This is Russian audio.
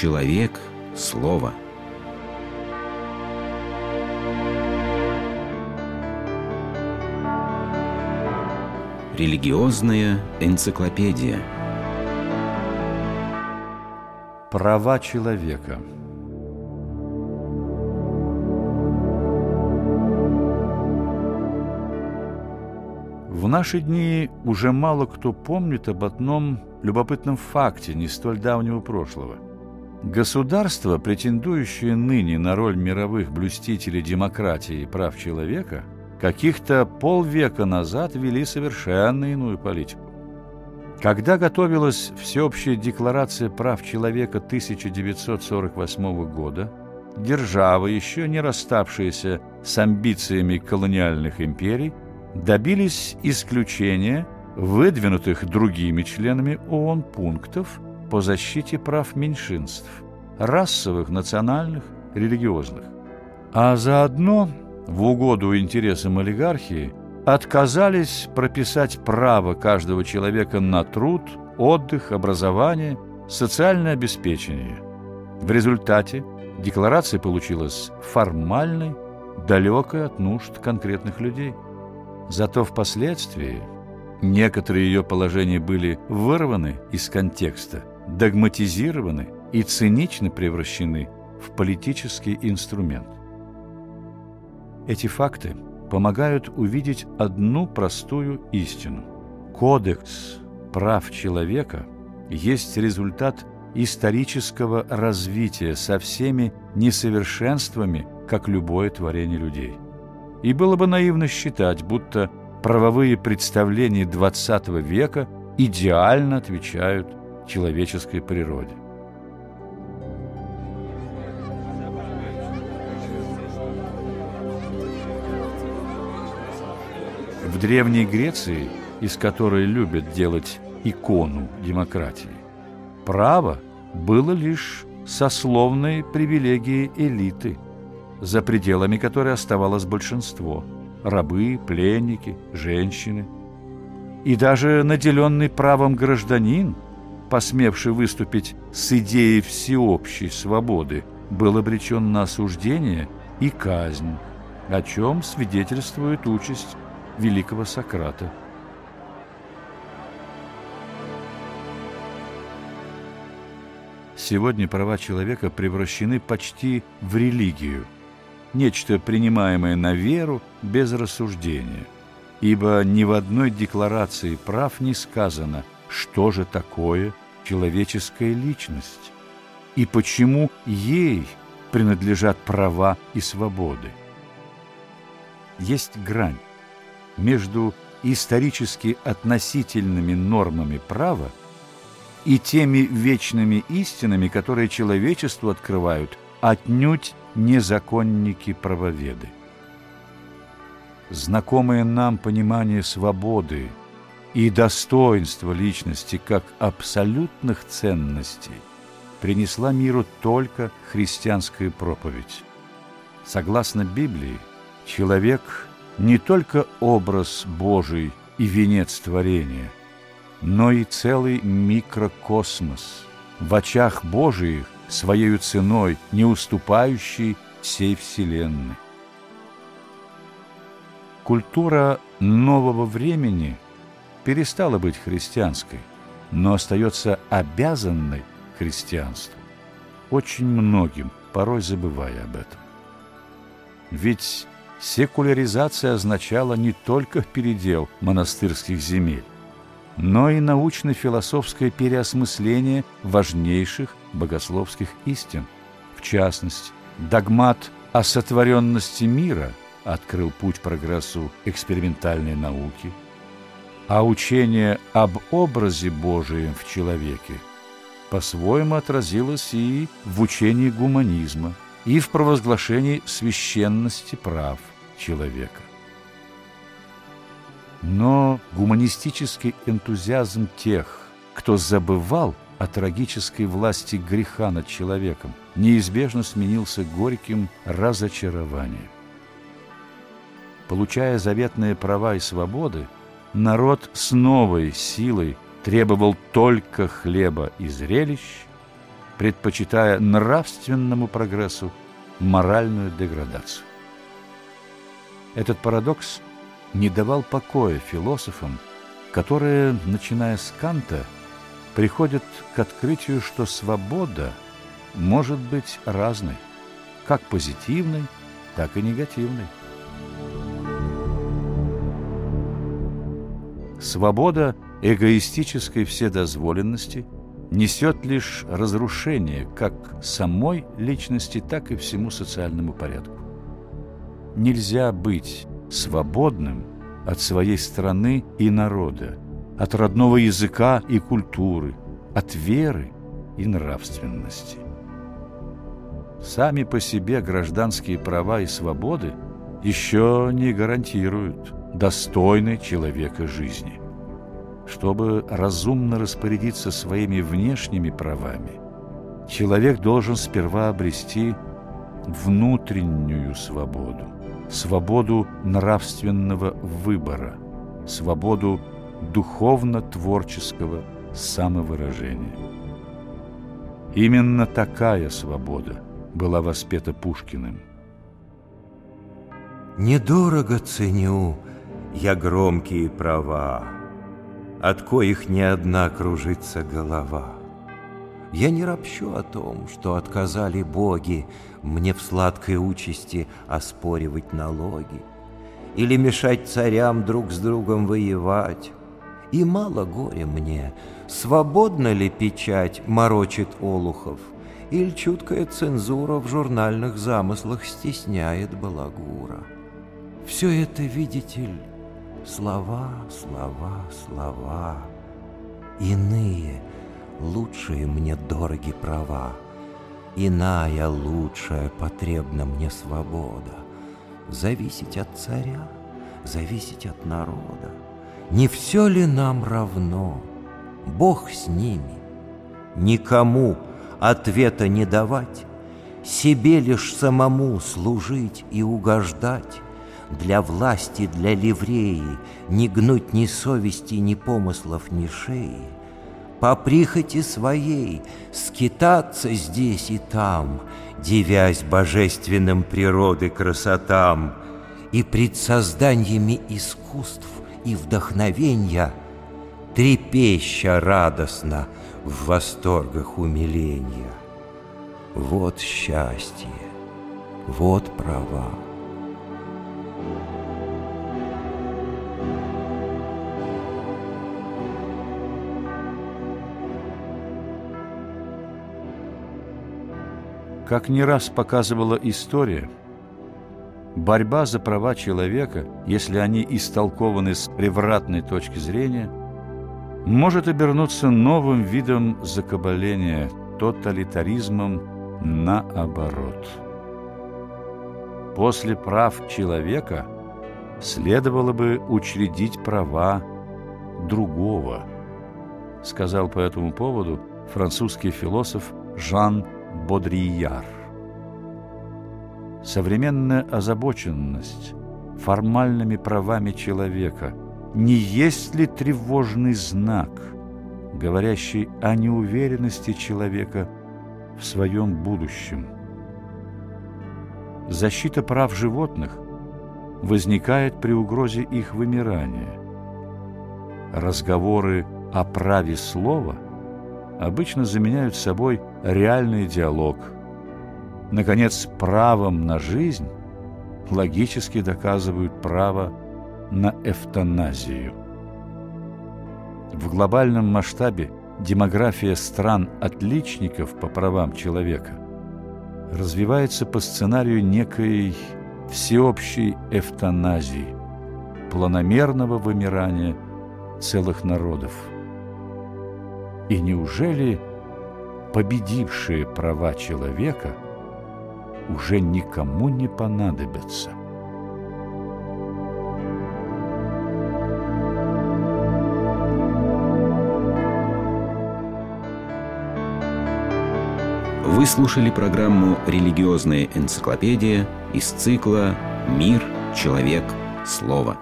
Человек – слово. Религиозная энциклопедия. Права человека. В наши дни уже мало кто помнит об одном любопытном факте не столь давнего прошлого. Государства, претендующие ныне на роль мировых блюстителей демократии и прав человека, каких-то полвека назад вели совершенно иную политику. Когда готовилась Всеобщая декларация прав человека 1948 года, держава, еще не расставшаяся с амбициями колониальных империй, добились исключения выдвинутых другими членами ООН пунктов по защите прав меньшинств – расовых, национальных, религиозных. А заодно, в угоду интересам олигархии, отказались прописать право каждого человека на труд, отдых, образование, социальное обеспечение. В результате декларация получилась формальной, далекой от нужд конкретных людей – Зато впоследствии некоторые ее положения были вырваны из контекста, догматизированы и цинично превращены в политический инструмент. Эти факты помогают увидеть одну простую истину. Кодекс прав человека есть результат исторического развития со всеми несовершенствами, как любое творение людей – и было бы наивно считать, будто правовые представления XX века идеально отвечают человеческой природе. В Древней Греции, из которой любят делать икону демократии, право было лишь сословной привилегией элиты – за пределами которой оставалось большинство – рабы, пленники, женщины. И даже наделенный правом гражданин, посмевший выступить с идеей всеобщей свободы, был обречен на осуждение и казнь, о чем свидетельствует участь великого Сократа. Сегодня права человека превращены почти в религию – нечто принимаемое на веру без рассуждения. Ибо ни в одной декларации прав не сказано, что же такое человеческая личность и почему ей принадлежат права и свободы. Есть грань между исторически относительными нормами права и теми вечными истинами, которые человечеству открывают отнюдь незаконники-правоведы. Знакомое нам понимание свободы и достоинства личности как абсолютных ценностей принесла миру только христианская проповедь. Согласно Библии, человек не только образ Божий и венец творения, но и целый микрокосмос, в очах Божиих своей ценой, не уступающей всей Вселенной. Культура нового времени перестала быть христианской, но остается обязанной христианству, очень многим, порой забывая об этом. Ведь секуляризация означала не только передел монастырских земель, но и научно-философское переосмысление важнейших богословских истин. В частности, догмат о сотворенности мира открыл путь прогрессу экспериментальной науки, а учение об образе Божием в человеке по-своему отразилось и в учении гуманизма, и в провозглашении священности прав человека. Но гуманистический энтузиазм тех, кто забывал о трагической власти греха над человеком, неизбежно сменился горьким разочарованием. Получая заветные права и свободы, народ с новой силой требовал только хлеба и зрелищ, предпочитая нравственному прогрессу моральную деградацию. Этот парадокс не давал покоя философам, которые, начиная с Канта, приходят к открытию, что свобода может быть разной, как позитивной, так и негативной. Свобода эгоистической вседозволенности несет лишь разрушение как самой личности, так и всему социальному порядку. Нельзя быть свободным от своей страны и народа, от родного языка и культуры, от веры и нравственности. Сами по себе гражданские права и свободы еще не гарантируют достойной человека жизни. Чтобы разумно распорядиться своими внешними правами, человек должен сперва обрести внутреннюю свободу, свободу нравственного выбора, свободу духовно-творческого самовыражения. Именно такая свобода была воспета Пушкиным. Недорого ценю я громкие права, От коих не одна кружится голова. Я не ропщу о том, что отказали боги Мне в сладкой участи оспоривать налоги Или мешать царям друг с другом воевать. И мало горя мне, свободно ли печать морочит Олухов, Или чуткая цензура в журнальных замыслах стесняет балагура. Все это, видите ли, слова, слова, слова. Иные, лучшие мне дороги права. Иная, лучшая, потребна мне свобода. Зависеть от царя, зависеть от народа. Не все ли нам равно? Бог с ними. Никому ответа не давать, Себе лишь самому служить и угождать, для власти, для ливреи, Не гнуть ни совести, ни помыслов, ни шеи. По прихоти своей скитаться здесь и там, Девясь божественным природы красотам, И пред созданиями искусств и вдохновенья Трепеща радостно в восторгах умиления. Вот счастье, вот права. Как не раз показывала история, борьба за права человека, если они истолкованы с превратной точки зрения, может обернуться новым видом закабаления, тоталитаризмом наоборот. После прав человека следовало бы учредить права другого, сказал по этому поводу французский философ Жан Бодрияр. Современная озабоченность формальными правами человека не есть ли тревожный знак, говорящий о неуверенности человека в своем будущем? Защита прав животных возникает при угрозе их вымирания. Разговоры о праве слова обычно заменяют собой реальный диалог. Наконец, правом на жизнь логически доказывают право на эвтаназию. В глобальном масштабе демография стран-отличников по правам человека развивается по сценарию некой всеобщей эвтаназии, планомерного вымирания целых народов. И неужели победившие права человека уже никому не понадобятся. Вы слушали программу «Религиозная энциклопедия» из цикла «Мир, человек, слово».